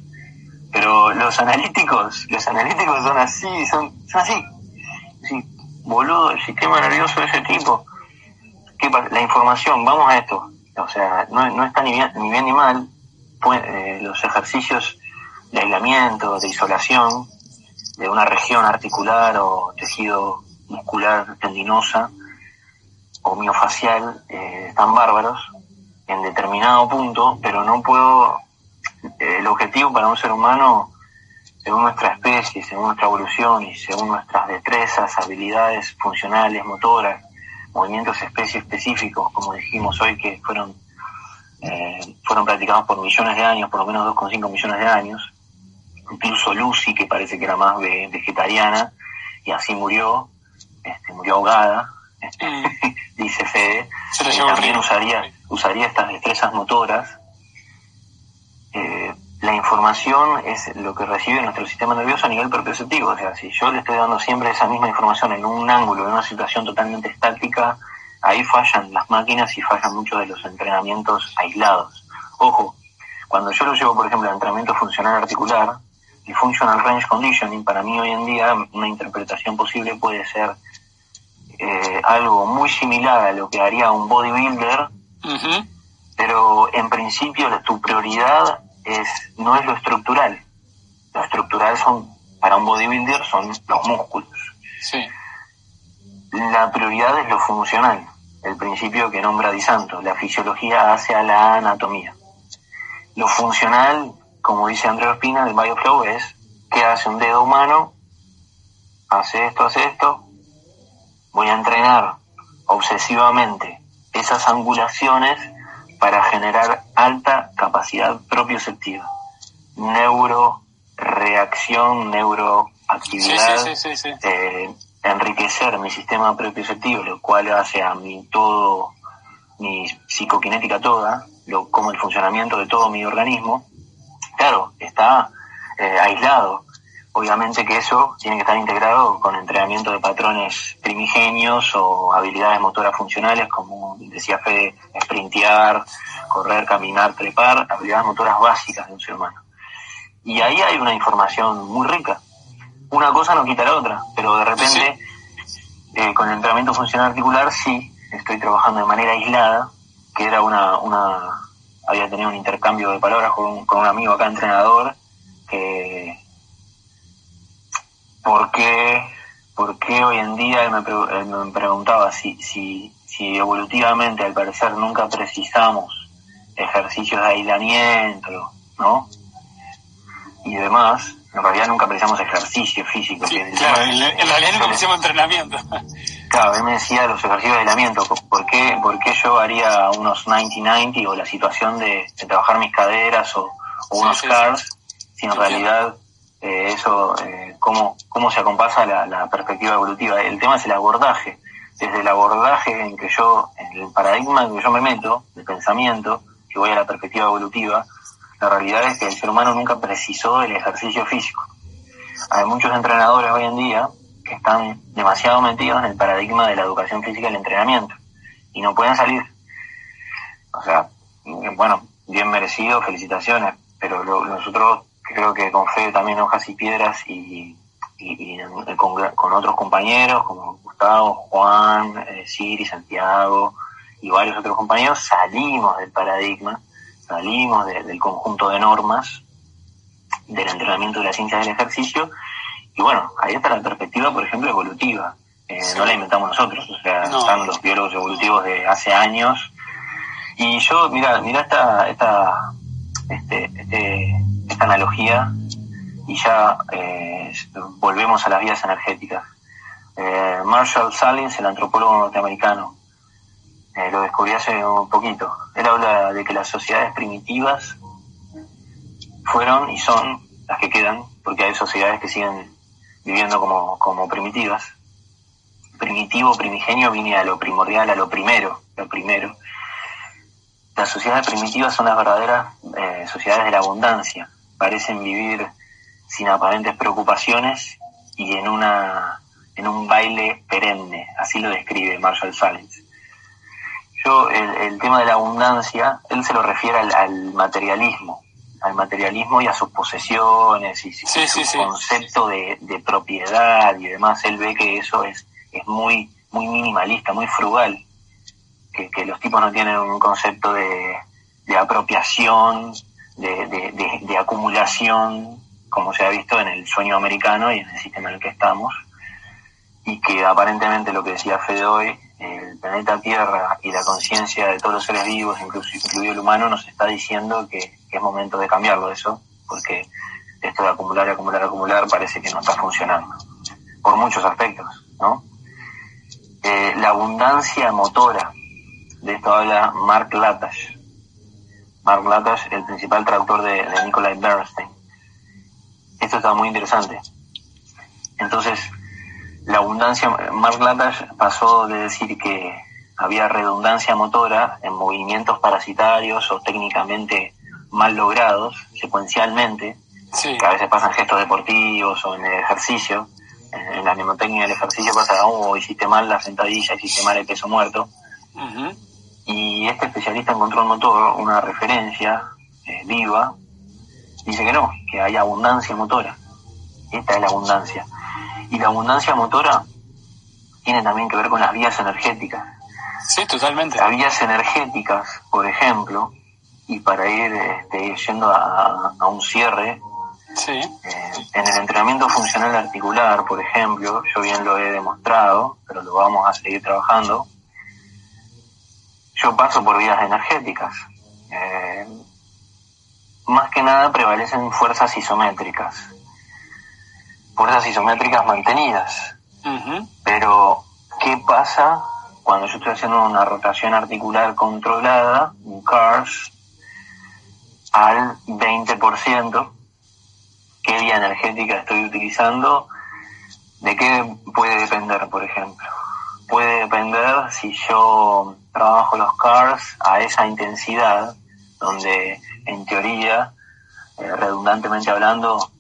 Pero los analíticos, los analíticos son así, son, son así. Sí, boludo, el sistema nervioso de ese tipo. ¿Qué pasa? La información, vamos a esto. O sea, no, no está ni bien ni, bien, ni mal. Pues, eh, los ejercicios de aislamiento, de isolación, de una región articular o tejido muscular tendinosa o miofacial eh, están bárbaros en determinado punto, pero no puedo, eh, el objetivo para un ser humano, según nuestra especie, según nuestra evolución y según nuestras destrezas, habilidades funcionales, motoras, movimientos especie específicos, como dijimos hoy, que fueron, eh, fueron practicados por millones de años, por lo menos 2,5 millones de años, incluso Lucy, que parece que era más vegetariana, y así murió, este, murió ahogada, este, mm. dice Fede, también usaría, usaría estas destrezas motoras. Eh, la información es lo que recibe nuestro sistema nervioso a nivel propioceptivo, o sea, si yo le estoy dando siempre esa misma información en un ángulo, en una situación totalmente estática, ahí fallan las máquinas y fallan muchos de los entrenamientos aislados. Ojo, cuando yo lo llevo, por ejemplo, al entrenamiento funcional articular, el functional range conditioning, para mí hoy en día una interpretación posible puede ser eh, algo muy similar a lo que haría un bodybuilder, pero en principio tu prioridad es no es lo estructural. Lo estructural son, para un bodybuilder, son los músculos. Sí. La prioridad es lo funcional. el principio que nombra Di Santo, la fisiología hace a la anatomía. Lo funcional, como dice Andrea Ospina del Bioflow, es qué hace un dedo humano, hace esto, hace esto, voy a entrenar obsesivamente esas angulaciones para generar alta capacidad propioceptiva, neuroreacción, neuroactividad, eh, enriquecer mi sistema propioceptivo, lo cual hace a mi todo, mi psicoquinética toda, lo, como el funcionamiento de todo mi organismo, claro, está eh, aislado. Obviamente que eso tiene que estar integrado con entrenamiento de patrones primigenios o habilidades motoras funcionales, como decía Fede, sprintear, correr, caminar, trepar, habilidades motoras básicas de un ser humano. Y ahí hay una información muy rica. Una cosa no quita la otra, pero de repente eh, con el entrenamiento funcional articular sí estoy trabajando de manera aislada, que era una, una había tenido un intercambio de palabras con un, con un amigo acá entrenador, que ¿por qué, por qué hoy en día él me, preguntaba si, si, si evolutivamente al parecer nunca precisamos ejercicios de aislamiento, ¿no? Y demás, en realidad nunca precisamos ejercicio físico. claro, en, realidad nunca precisamos entrenamiento. Claro, él me decía los ejercicios de aislamiento, ¿por qué, por qué yo haría unos 90-90 o la situación de, trabajar mis caderas o, unos cars, si en realidad eh, eso, eh, cómo, cómo se acompasa la, la perspectiva evolutiva. El tema es el abordaje. Desde el abordaje en que yo, en el paradigma en que yo me meto, de pensamiento, que voy a la perspectiva evolutiva, la realidad es que el ser humano nunca precisó el ejercicio físico. Hay muchos entrenadores hoy en día que están demasiado metidos en el paradigma de la educación física y el entrenamiento y no pueden salir. O sea, bueno, bien merecido, felicitaciones, pero nosotros creo que con fe también hojas y piedras y, con, otros compañeros como Gustavo, Juan, eh, Siri, Santiago y varios otros compañeros salimos del paradigma salimos del conjunto de normas del entrenamiento de la ciencia del ejercicio y bueno, ahí está la perspectiva, por ejemplo, evolutiva. Eh, no la inventamos nosotros, o sea, están los biólogos evolutivos de hace años. Y yo, mira, mira esta, esta, este, este, esta analogía y ya eh, volvemos a las vías energéticas. Eh, Marshall Salins, el antropólogo norteamericano, eh, lo descubrí hace un poquito. Él habla de que las sociedades primitivas fueron y son las que quedan, porque hay sociedades que siguen viviendo como, como primitivas. Primitivo, primigenio, viene a lo primordial, a lo primero, lo primero. Las sociedades primitivas son las verdaderas eh, sociedades de la abundancia. Parecen vivir sin aparentes preocupaciones y en una en un baile perenne, así lo describe Marshall Salins yo el, tema de la abundancia, él se lo refiere al, materialismo, al materialismo y a sus posesiones y su concepto de, propiedad y demás. Él ve que eso es, es muy, muy minimalista, muy frugal, que, que los tipos no tienen un concepto de, de apropiación, de, de acumulación, como se ha visto en el sueño americano y en el sistema en el que estamos, y que aparentemente lo que decía Fede hoy el planeta Tierra y la conciencia de todos los seres vivos, incluso, incluido el humano, nos está diciendo que, es momento de cambiarlo eso, porque esto de acumular, acumular, acumular parece que no está funcionando, por muchos aspectos, ¿no? Eh, la abundancia motora, de esto habla Mark Latash. Mark Latash, el principal traductor de, de Nikolai Bernstein. Esto está muy interesante. Entonces, la abundancia, Mark Latash pasó de decir que había redundancia motora en movimientos parasitarios o técnicamente mal logrados, secuencialmente, que a veces pasan gestos deportivos o en el ejercicio, en, la mnemotecnia del ejercicio pasa, oh, hiciste mal la sentadilla, hiciste mal el peso muerto. Y este especialista encontró un motor, una referencia eh, viva, dice que no, que hay abundancia motora. Esta es la abundancia. Y la abundancia motora tiene también que ver con las vías energéticas. Sí, totalmente. Las vías energéticas, por ejemplo, y para ir este, yendo a, un cierre, sí. Eh, en el entrenamiento funcional articular, por ejemplo, yo bien lo he demostrado, pero lo vamos a seguir trabajando, yo paso por vías energéticas. Eh, más que nada prevalecen fuerzas isométricas. Fuerzas isométricas mantenidas. Pero, ¿qué pasa cuando yo estoy haciendo una rotación articular controlada, un CARS, al 20%? ¿Qué vía energética estoy utilizando? ¿De qué puede depender, por ejemplo? Puede depender si yo trabajo los CARS a esa intensidad, donde en teoría, eh, redundantemente hablando,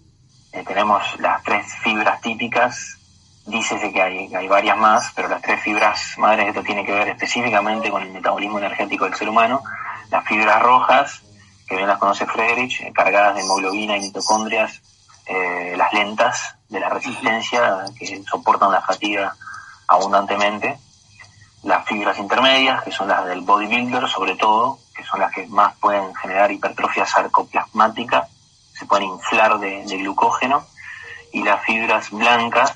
eh, tenemos las tres fibras típicas, dícese que hay, hay varias más, pero las tres fibras madres, esto tiene que ver específicamente con el metabolismo energético del ser humano, las fibras rojas, que bien las conoce Friedrich, eh, cargadas de hemoglobina y mitocondrias, las lentas de la resistencia, que soportan la fatiga abundantemente, las fibras intermedias, que son las del bodybuilder sobre todo, que son las que más pueden generar hipertrofia sarcoplasmática, se pueden inflar de, glucógeno, y las fibras blancas,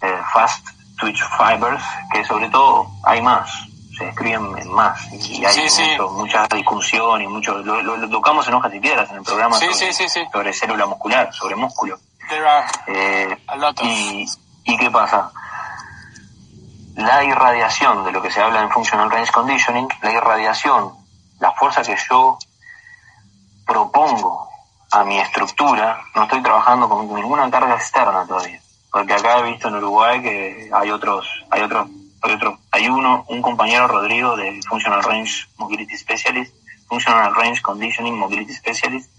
eh, fast twitch fibers, que sobre todo hay más, se escriben en más, y hay mucha discusión y mucho, lo, tocamos en hojas y piedras en el programa sobre, célula muscular, sobre músculo. Eh, y, ¿Y qué pasa? la irradiación de lo que se habla en Functional Range Conditioning, la irradiación, la fuerza que yo propongo a mi estructura, no estoy trabajando con ninguna carga externa todavía. Porque acá he visto en Uruguay que hay otros, hay otros, hay otros, hay uno, un compañero Rodrigo de Functional Range Mobility Specialist, Functional Range Conditioning Mobility Specialist,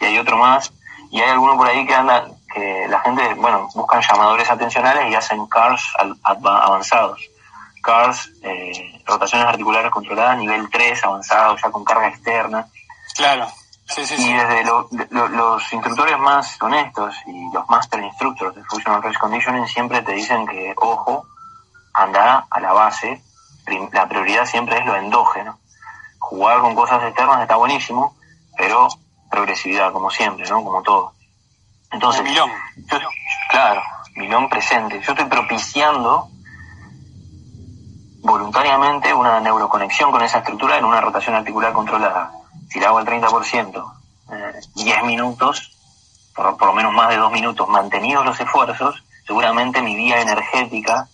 y hay otro más, y hay alguno por ahí que anda, que la gente, bueno, buscan llamadores atencionales y hacen CARS avanzados. CARS, eh, rotaciones articulares controladas, nivel 3, avanzado, ya con carga externa. Claro. Sí, sí, y desde los instructores más honestos y los master instructors de Functional Range Conditioning siempre te dicen que, ojo, anda a la base, la prioridad siempre es lo endógeno. Jugar con cosas externas está buenísimo, pero progresividad, como siempre, ¿no? Como todo. Entonces, milón. claro, milón presente. Yo estoy propiciando voluntariamente una neuroconexión con esa estructura en una rotación articular controlada. Si hago al 30%, eh, 10 minutos, por, por lo menos más de 2 minutos, mantenidos los esfuerzos, seguramente mi vía energética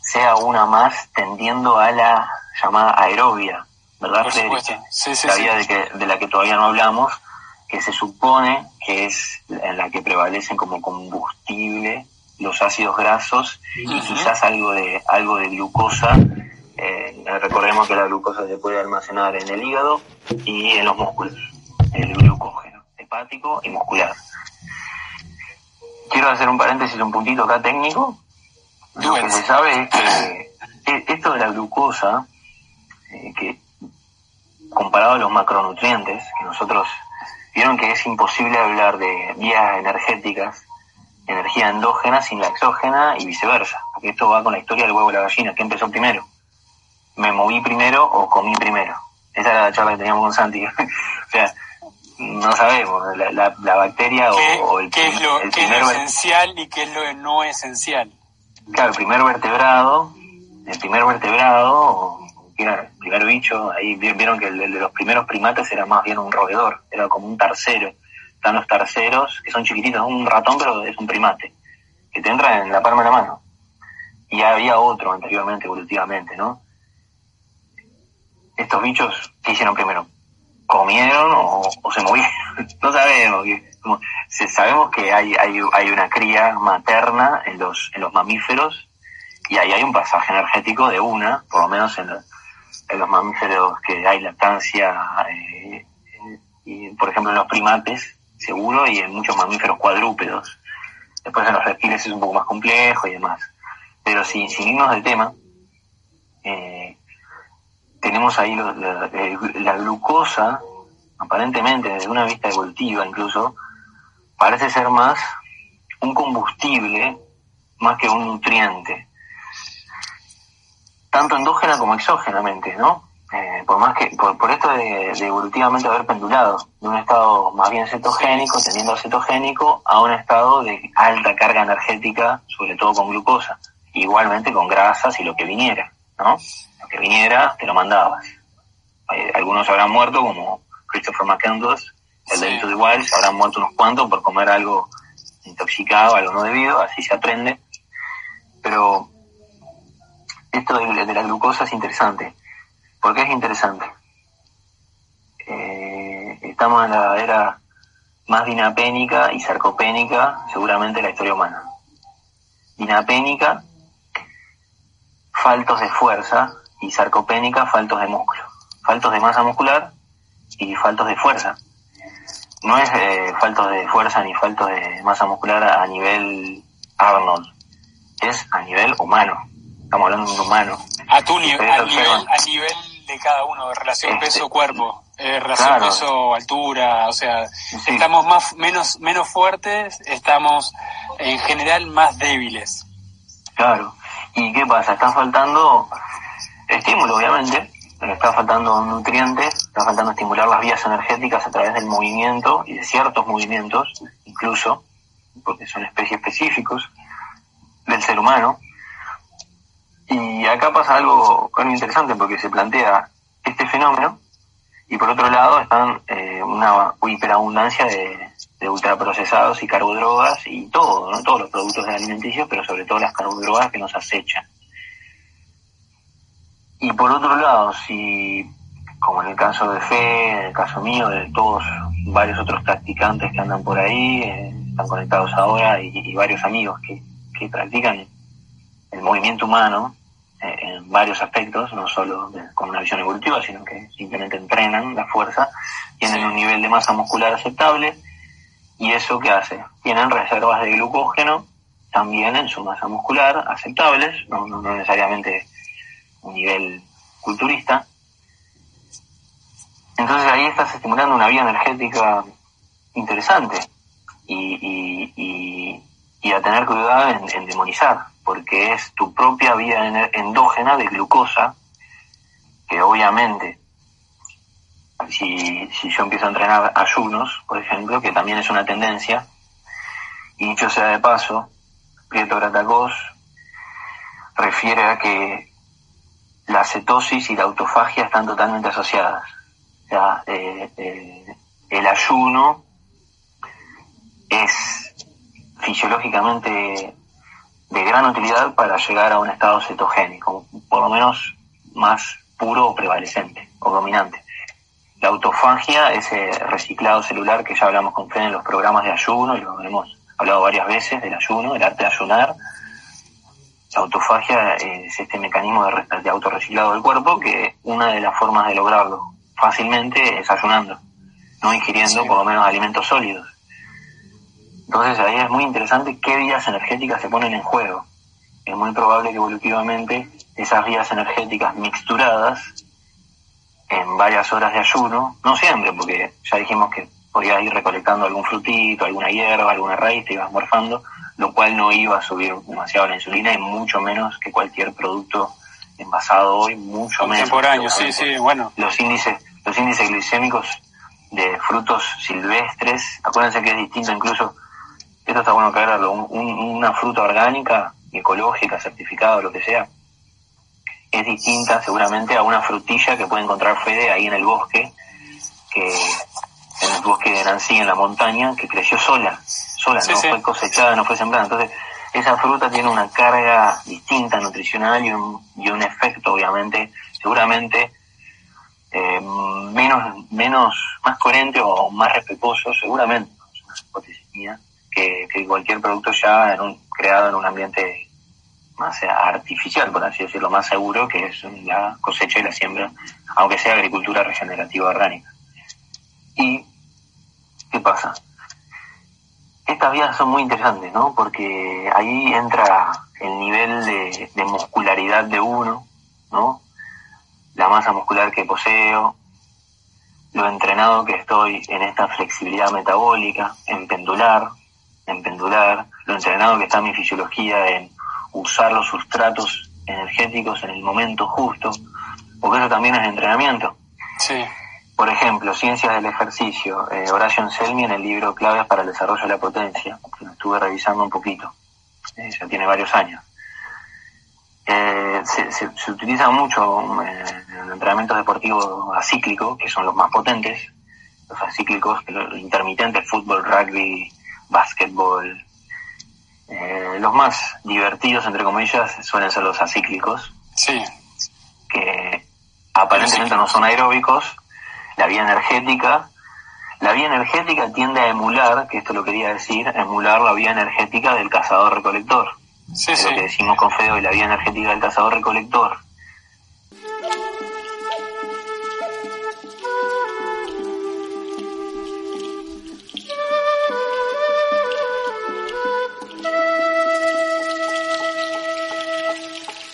sea una más tendiendo a la llamada aerobia, ¿verdad? Sí, sí, la vía de, que, de la que todavía no hablamos, que se supone que es en la que prevalecen como combustible los ácidos grasos y quizás algo de algo de glucosa. Eh, recordemos que la glucosa se puede almacenar en el hígado y en los músculos, el glucógeno hepático y muscular. Quiero hacer un paréntesis, un puntito acá técnico. Lo que se sabe es que esto de la glucosa, eh, que comparado a los macronutrientes, que nosotros vieron que es imposible hablar de vías energéticas, energía endógena sin la exógena y viceversa, porque esto va con la historia del huevo y la gallina, ¿qué empezó primero? ¿Me moví primero o comí primero? Esa era la charla que teníamos con Santi. o sea, no sabemos, la, la, bacteria o, el, ¿qué es lo, ¿qué es lo esencial y qué es lo no esencial? Claro, el primer vertebrado, el primer vertebrado, el primer bicho, ahí vieron que el, de los primeros primates era más bien un roedor, era como un tercero. Están los terceros, que son chiquititos, un ratón, pero es un primate, que te entra en la palma de la mano. Y había otro anteriormente, evolutivamente, ¿no? Estos bichos, ¿qué hicieron primero? ¿Comieron o, se movieron? no sabemos. sabemos que hay, hay, hay una cría materna en los, en los mamíferos y ahí hay un pasaje energético de una, por lo menos en, en los mamíferos que hay lactancia, eh, y, por ejemplo en los primates, seguro, y en muchos mamíferos cuadrúpedos. Después en los reptiles es un poco más complejo y demás. Pero si, si irnos del tema, eh, tenemos ahí eh, la, glucosa, aparentemente desde una vista evolutiva incluso, parece ser más un combustible más que un nutriente tanto endógena como exógenamente, ¿no? Eh, por más que por, esto de, evolutivamente haber pendulado de un estado más bien cetogénico, teniendo cetogénico, a un estado de alta carga energética, sobre todo con glucosa, igualmente con grasas y lo que viniera, ¿no? Que viniera, te lo mandabas. Eh, algunos habrán muerto, como Christopher McCandless, el de Into the Wild, habrán muerto unos cuantos por comer algo intoxicado, algo no debido, así se aprende. Pero esto de, de la glucosa es interesante. ¿Por qué es interesante? Eh, estamos en la era más dinapénica y sarcopénica seguramente de la historia humana. Dinapénica, faltos de fuerza, y sarcopénica, faltos de músculo. Faltos de masa muscular y faltos de fuerza. No es eh, faltos de fuerza ni faltos de masa muscular a nivel Arnold, es a nivel humano. Estamos hablando de un humano. A tu nivel, a nivel, de cada uno, relación este, peso-cuerpo. Eh, relación peso altura o sea estamos más menos menos fuertes estamos en general más débiles claro y qué pasa está faltando estímulo obviamente está faltando nutrientes está faltando estimular las vías energéticas a través del movimiento y de ciertos movimientos incluso porque son especies específicos del ser humano y acá pasa algo muy interesante porque se plantea este fenómeno y por otro lado están eh, una hiperabundancia de, de ultraprocesados y carbodrogas y todo, ¿no? todos los productos alimenticios, pero sobre todo las carbodrogas que nos acechan. Y por otro lado, si, como en el caso de Fe, en el caso mío, de todos varios otros practicantes que andan por ahí, eh, están conectados ahora, y, varios amigos que, que practican el movimiento humano, eh, en varios aspectos, no solo con una visión evolutiva, sino que simplemente entrenan la fuerza, tienen un nivel de masa muscular aceptable y eso que hace, tienen reservas de glucógeno también en su masa muscular aceptables, no, no, necesariamente un nivel culturista. Entonces ahí estás estimulando una vía energética interesante y, y, y, a tener cuidado en demonizar porque es tu propia vía endógena de glucosa, que obviamente, si, si yo empiezo a entrenar ayunos, por ejemplo, que también es una tendencia, y dicho sea de paso, Prieto Gratacos refiere a que la cetosis y la autofagia están totalmente asociadas. O sea, eh, eh, el ayuno es fisiológicamente de gran utilidad para llegar a un estado cetogénico, por lo menos más puro o prevalecente o dominante. La autofagia, ese reciclado celular que ya hablamos con Fede en los programas de ayuno, y lo hemos hablado varias veces del ayuno, el arte de ayunar. La autofagia es este mecanismo de, de autorreciclado del cuerpo que una de las formas de lograrlo fácilmente es ayunando, no ingiriendo por lo menos alimentos sólidos. Entonces ahí es muy interesante qué vías energéticas se ponen en juego. Es muy probable que evolutivamente esas vías energéticas mixturadas en varias horas de ayuno, no siempre, porque ya dijimos que podías ir recolectando algún frutito, alguna hierba, alguna raíz, te ibas morfando, lo cual no iba a subir demasiado la insulina y mucho menos que cualquier producto envasado hoy, mucho menos. Contemporáneo, sí, sí, bueno. Los índices, los índices glicémicos de frutos silvestres, acuérdense que es distinto incluso esto está bueno aclararlo, una fruta orgánica, ecológica, certificada, lo que sea, es distinta seguramente a una frutilla que puede encontrar Fede ahí en el bosque, que en el bosque de Nancy, en la montaña, que creció sola, sola, no fue cosechada, no fue sembrada. Entonces, esa fruta tiene una carga distinta nutricional y un, y un efecto, obviamente, seguramente eh, menos, menos, más coherente o más respetuoso, seguramente, es una hipótesis mía, que, cualquier producto ya en un, creado en un ambiente más artificial, por así decirlo, más seguro, que es la cosecha y la siembra, aunque sea agricultura regenerativa orgánica. ¿Y qué pasa? Estas vías son muy interesantes, ¿no? Porque ahí entra el nivel de, de muscularidad de uno, ¿no? La masa muscular que poseo, lo entrenado que estoy en esta flexibilidad metabólica, en pendular, en pendular, lo entrenado que está mi fisiología en usar los sustratos energéticos en el momento justo, porque eso también es entrenamiento. Sí. Por ejemplo, Ciencias del Ejercicio, eh, Horacio Anselmi en el libro Claves para el Desarrollo de la Potencia, que lo estuve revisando un poquito, eh, ya tiene varios años. eh, se, se, utiliza mucho eh, en entrenamientos deportivos acíclicos, que son los más potentes, los acíclicos, los intermitentes, fútbol, rugby, básquetbol. Los más divertidos, entre comillas, suelen ser los acíclicos. Sí. Que aparentemente no son aeróbicos. La vía energética. La vía energética tiende a emular, que esto lo quería decir, emular la vía energética del cazador-recolector. Sí, Lo que decimos con Feo y la vía energética del cazador-recolector